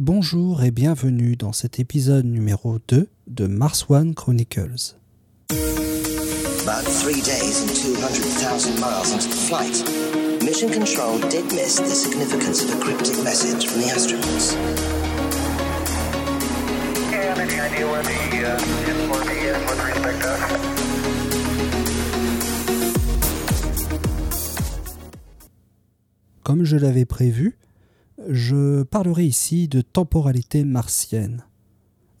Bonjour et bienvenue dans cet épisode numéro 2 de Mars One Chronicles. About three days and 200,000 miles into the flight, Mission Control did miss the significance of a cryptic message from the astronauts. Yeah, any idea where the uh, influence is with respect to us? Comme je l'avais prévu, je parlerai ici de temporalité martienne.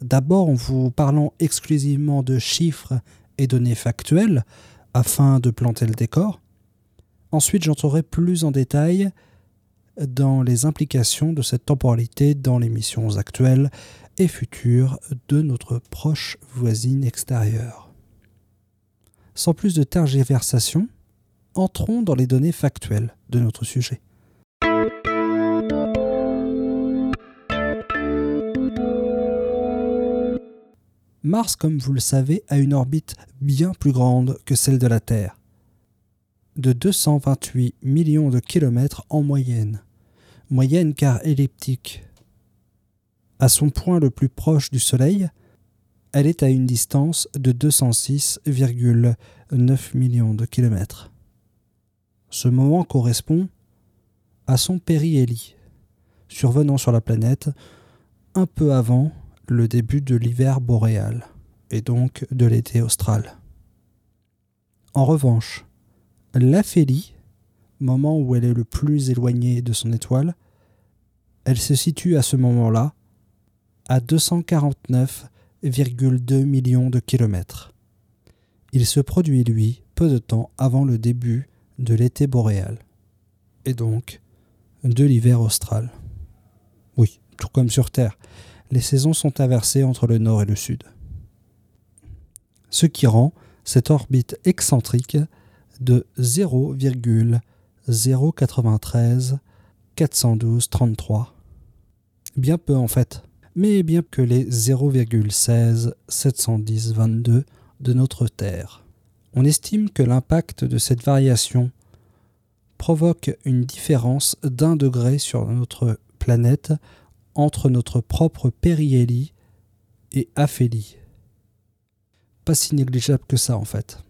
D'abord en vous parlant exclusivement de chiffres et données factuelles, afin de planter le décor. Ensuite, j'entrerai plus en détail dans les implications de cette temporalité dans les missions actuelles et futures de notre proche voisine extérieure. Sans plus de tergiversation, entrons dans les données factuelles de notre sujet. Mars, comme vous le savez, a une orbite bien plus grande que celle de la Terre, de 228 millions de kilomètres en moyenne, moyenne car elliptique. À son point le plus proche du Soleil, elle est à une distance de 206,9 millions de kilomètres. Ce moment correspond à son périhélie, survenant sur la planète un peu avant le début de l'hiver boréal, et donc de l'été austral. En revanche, l'aphélie, moment où elle est le plus éloignée de son étoile, elle se situe à ce moment-là à 249,2 millions de kilomètres. Il se produit, lui, peu de temps avant le début de l'été boréal, et donc de l'hiver austral. Oui, tout comme sur Terre, les saisons sont inversées entre le nord et le sud. Ce qui rend cette orbite excentrique de 0,093 412 33. Bien peu en fait, mais bien que les 0,16 710 22 de notre Terre. On estime que l'impact de cette variation provoque une différence d'un degré sur notre planète entre notre propre périhélie et aphélie. Pas si négligeable que ça en fait.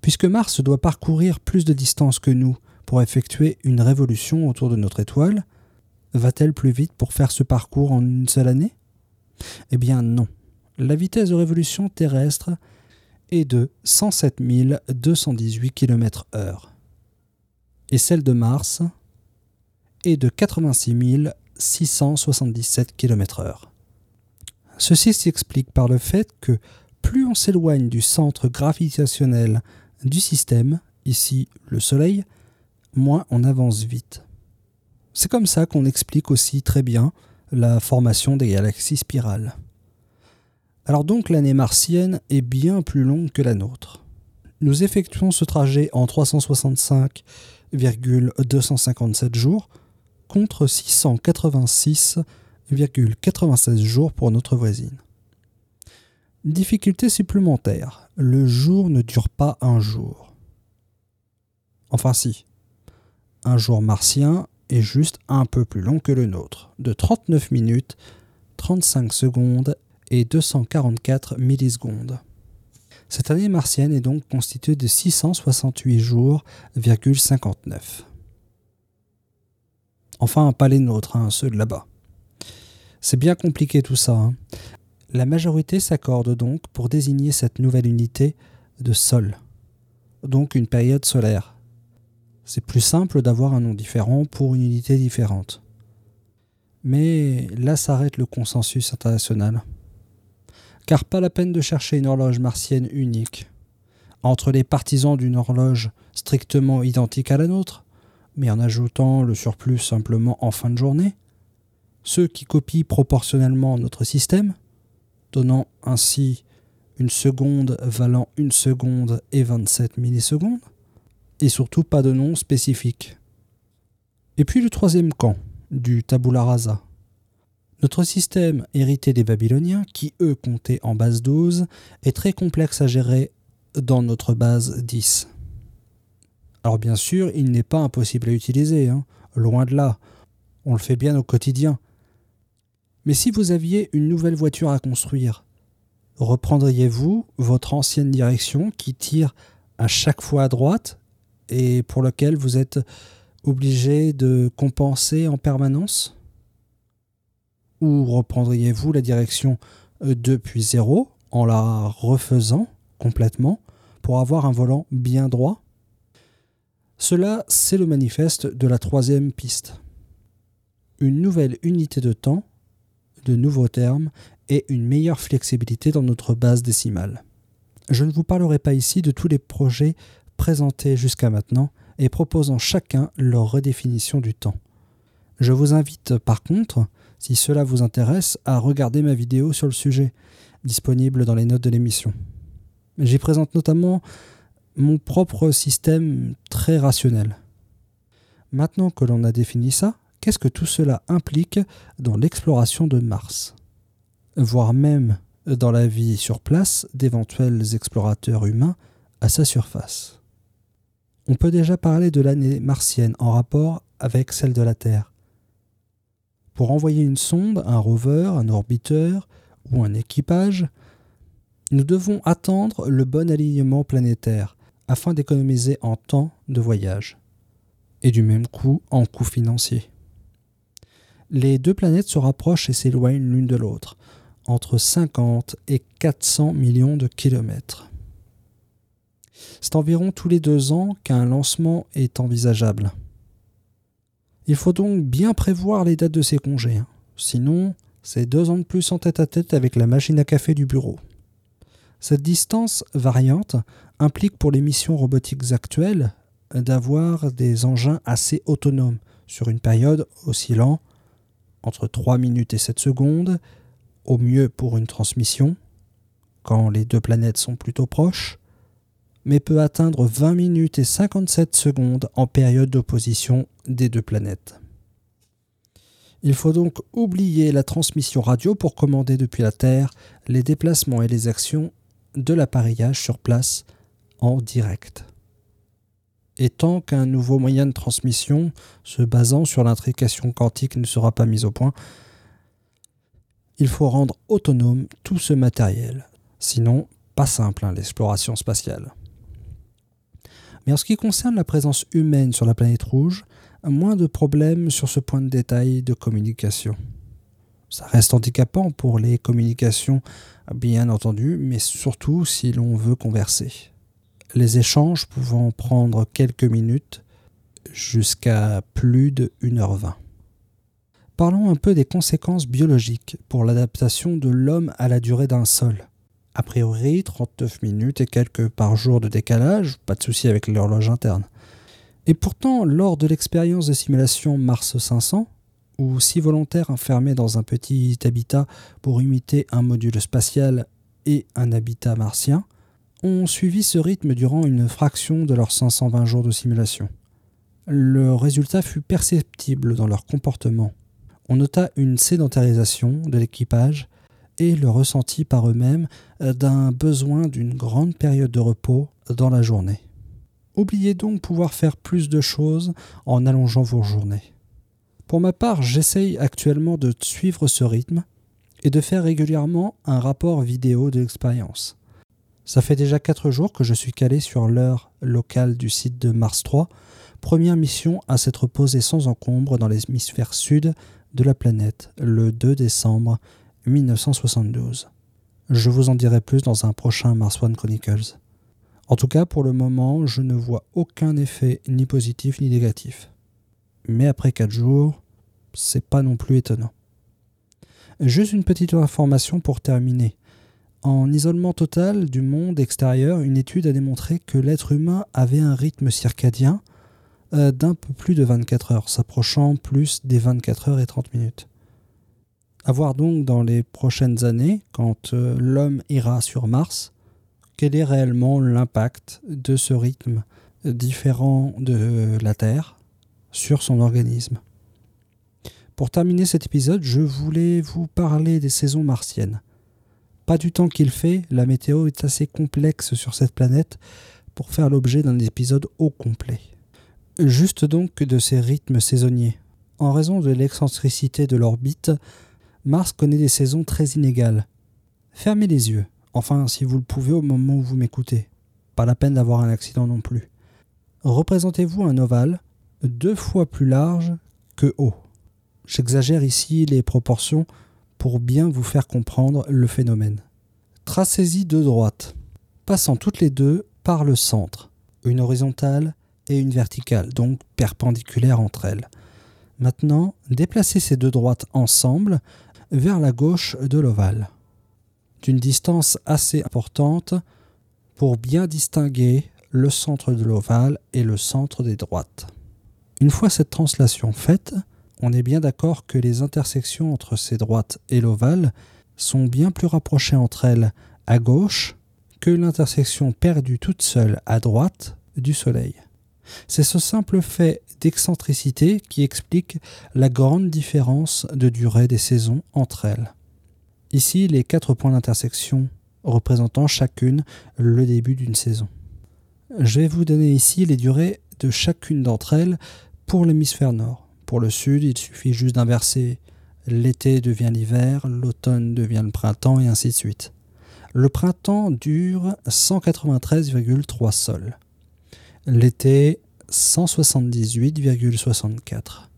Puisque Mars doit parcourir plus de distance que nous pour effectuer une révolution autour de notre étoile, va-t-elle plus vite pour faire ce parcours en une seule année? Eh bien non. La vitesse de révolution terrestre est de 107 218 km/h et celle de Mars est de 86 677 km/h. Ceci s'explique par le fait que plus on s'éloigne du centre gravitationnel du système, ici le Soleil, moins on avance vite. C'est comme ça qu'on explique aussi très bien la formation des galaxies spirales. Alors donc l'année martienne est bien plus longue que la nôtre. Nous effectuons ce trajet en 365,257 jours, contre 686,96 jours pour notre voisine. Difficulté supplémentaire, le jour ne dure pas un jour. Enfin si, un jour martien est juste un peu plus long que le nôtre, de 39 minutes, 35 secondes et 244 millisecondes. Cette année martienne est donc constituée de 668 jours, 59. Enfin, pas les nôtres, hein, ceux de là-bas. C'est bien compliqué tout ça. Hein. La majorité s'accorde donc pour désigner cette nouvelle unité de sol, donc une période solaire. C'est plus simple d'avoir un nom différent pour une unité différente. Mais là s'arrête le consensus international. Car pas la peine de chercher une horloge martienne unique. Entre les partisans d'une horloge strictement identique à la nôtre, mais en ajoutant le surplus simplement en fin de journée, ceux qui copient proportionnellement notre système, donnant ainsi une seconde valant une seconde et 27 millisecondes, et surtout pas de nom spécifique. Et puis le troisième camp, du tabula rasa. Notre système hérité des Babyloniens, qui eux comptaient en base 12, est très complexe à gérer dans notre base 10. Alors bien sûr, il n'est pas impossible à utiliser, hein. loin de là. On le fait bien au quotidien. Mais si vous aviez une nouvelle voiture à construire, reprendriez-vous votre ancienne direction qui tire à chaque fois à droite et pour laquelle vous êtes obligé de compenser en permanence? Ou reprendriez-vous la direction euh, depuis zéro en la refaisant complètement pour avoir un volant bien droit? Cela, c'est le manifeste de la troisième piste. Une nouvelle unité de temps, de nouveaux termes et une meilleure flexibilité dans notre base décimale. Je ne vous parlerai pas ici de tous les projets présentés jusqu'à maintenant et proposant chacun leur redéfinition du temps. Je vous invite par contre, si cela vous intéresse, à regarder ma vidéo sur le sujet, disponible dans les notes de l'émission. J'y présente notamment mon propre système très rationnel. Maintenant que l'on a défini ça, qu'est-ce que tout cela implique dans l'exploration de Mars? Voire même dans la vie sur place d'éventuels explorateurs humains à sa surface. On peut déjà parler de l'année martienne en rapport avec celle de la Terre. Pour envoyer une sonde, un rover, un orbiteur ou un équipage, nous devons attendre le bon alignement planétaire afin d'économiser en temps de voyage et du même coup en coût financier. Les deux planètes se rapprochent et s'éloignent l'une de l'autre, entre 50 et 400 millions de kilomètres. C'est environ tous les deux ans qu'un lancement est envisageable. Il faut donc bien prévoir les dates de ces congés, hein. sinon c'est deux ans de plus en tête à tête avec la machine à café du bureau. Cette distance variante implique pour les missions robotiques actuelles d'avoir des engins assez autonomes sur une période oscillant entre 3 minutes et 7 secondes au mieux pour une transmission, quand les deux planètes sont plutôt proches, mais peut atteindre 20 minutes et 57 secondes en période d'opposition des deux planètes. Il faut donc oublier la transmission radio pour commander depuis la Terre les déplacements et les actions de l'appareillage sur place en direct. Et tant qu'un nouveau moyen de transmission se basant sur l'intrication quantique ne sera pas mis au point, il faut rendre autonome tout ce matériel. Sinon, pas simple hein, l'exploration spatiale. Mais en ce qui concerne la présence humaine sur la planète rouge, moins de problèmes sur ce point de détail de communication. Ça reste handicapant pour les communications, bien entendu, mais surtout si l'on veut converser. Les échanges pouvant prendre quelques minutes jusqu'à plus de 1h20. Parlons un peu des conséquences biologiques pour l'adaptation de l'homme à la durée d'un sol. A priori, 39 minutes et quelques par jour de décalage, pas de souci avec l'horloge interne. Et pourtant, lors de l'expérience de simulation Mars 500, où six volontaires enfermés dans un petit habitat pour imiter un module spatial et un habitat martien, ont suivi ce rythme durant une fraction de leurs 520 jours de simulation. Le résultat fut perceptible dans leur comportement on nota une sédentarisation de l'équipage et le ressenti par eux-mêmes d'un besoin d'une grande période de repos dans la journée. Oubliez donc pouvoir faire plus de choses en allongeant vos journées. Pour ma part, j'essaye actuellement de suivre ce rythme et de faire régulièrement un rapport vidéo de l'expérience. Ça fait déjà 4 jours que je suis calé sur l'heure locale du site de Mars 3, première mission à s'être posée sans encombre dans l'hémisphère sud de la planète le 2 décembre 1972. Je vous en dirai plus dans un prochain Mars One Chronicles. En tout cas, pour le moment, je ne vois aucun effet ni positif ni négatif. Mais après 4 jours, c'est pas non plus étonnant. Juste une petite information pour terminer. En isolement total du monde extérieur, une étude a démontré que l'être humain avait un rythme circadien euh, d'un peu plus de 24 heures, s'approchant plus des 24 heures et 30 minutes. À voir donc dans les prochaines années, quand euh, l'homme ira sur Mars, quel est réellement l'impact de ce rythme différent de la Terre? Sur son organisme. Pour terminer cet épisode, je voulais vous parler des saisons martiennes. Pas du temps qu'il fait, la météo est assez complexe sur cette planète pour faire l'objet d'un épisode au complet. Juste donc de ces rythmes saisonniers. En raison de l'excentricité de l'orbite, Mars connaît des saisons très inégales. Fermez les yeux, enfin si vous le pouvez au moment où vous m'écoutez. Pas la peine d'avoir un accident non plus. Représentez-vous un ovale deux fois plus large que haut. J'exagère ici les proportions pour bien vous faire comprendre le phénomène. Tracez-y deux droites, passant toutes les deux par le centre, une horizontale et une verticale, donc perpendiculaires entre elles. Maintenant, déplacez ces deux droites ensemble vers la gauche de l'ovale, d'une distance assez importante pour bien distinguer le centre de l'ovale et le centre des droites. Une fois cette translation faite, on est bien d'accord que les intersections entre ces droites et l'ovale sont bien plus rapprochées entre elles à gauche que l'intersection perdue toute seule à droite du Soleil. C'est ce simple fait d'excentricité qui explique la grande différence de durée des saisons entre elles. Ici, les quatre points d'intersection représentant chacune le début d'une saison. Je vais vous donner ici les durées de chacune d'entre elles pour l'hémisphère nord. Pour le sud, il suffit juste d'inverser. L'été devient l'hiver, l'automne devient le printemps et ainsi de suite. Le printemps dure 193,3 sols. L'été 178,64.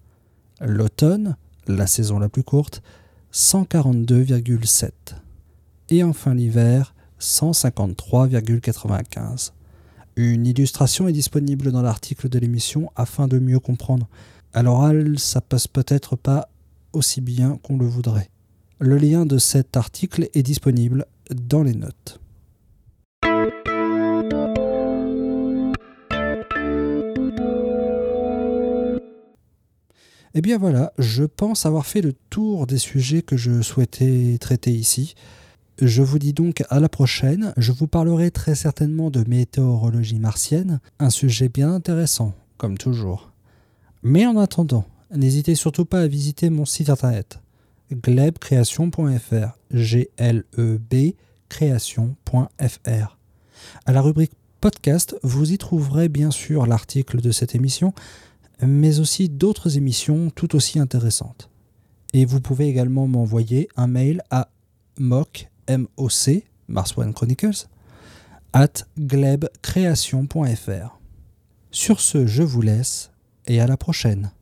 L'automne, la saison la plus courte, 142,7. Et enfin l'hiver, 153,95. Une illustration est disponible dans l'article de l'émission afin de mieux comprendre. À l'oral, ça passe peut-être pas aussi bien qu'on le voudrait. Le lien de cet article est disponible dans les notes. Et eh bien voilà, je pense avoir fait le tour des sujets que je souhaitais traiter ici. Je vous dis donc à la prochaine. Je vous parlerai très certainement de météorologie martienne, un sujet bien intéressant, comme toujours. Mais en attendant, n'hésitez surtout pas à visiter mon site internet glebcreation.fr, g l e b. À la rubrique podcast, vous y trouverez bien sûr l'article de cette émission mais aussi d'autres émissions tout aussi intéressantes. Et vous pouvez également m'envoyer un mail à moc, M-O-C, Mars One Chronicles, at glebcreation.fr. Sur ce, je vous laisse et à la prochaine.